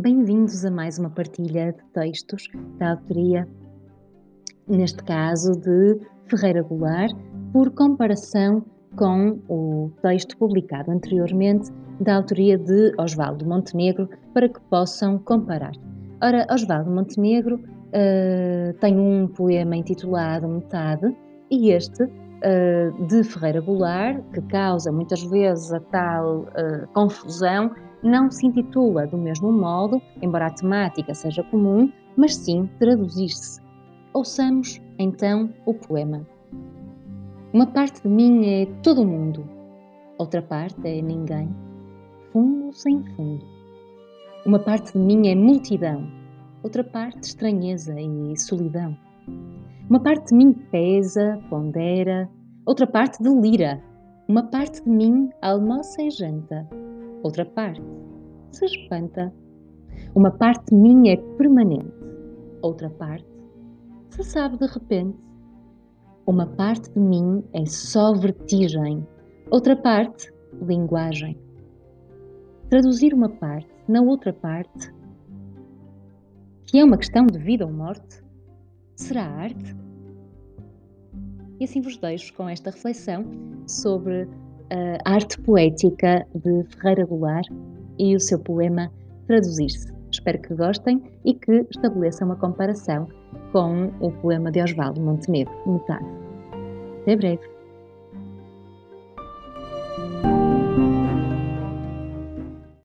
Bem-vindos a mais uma partilha de textos da autoria, neste caso de Ferreira Goulart, por comparação com o texto publicado anteriormente da autoria de Osvaldo Montenegro, para que possam comparar. Ora, Osvaldo Montenegro uh, tem um poema intitulado Metade e este uh, de Ferreira Goulart, que causa muitas vezes a tal uh, confusão, não se intitula do mesmo modo, embora a temática seja comum, mas sim traduzir-se. Ouçamos então o poema. Uma parte de mim é todo o mundo, outra parte é ninguém, fundo sem fundo. Uma parte de mim é multidão, outra parte estranheza e solidão. Uma parte de mim pesa, pondera, outra parte delira. Uma parte de mim almoça e janta, outra parte se espanta. Uma parte minha é permanente, outra parte se sabe de repente. Uma parte de mim é só vertigem, outra parte, linguagem. Traduzir uma parte na outra parte, que é uma questão de vida ou morte, será arte? E assim vos deixo com esta reflexão sobre a arte poética de Ferreira Goulart e o seu poema Traduzir-se. Espero que gostem e que estabeleçam uma comparação com o poema de Osvaldo Montenegro, Metade. Até breve!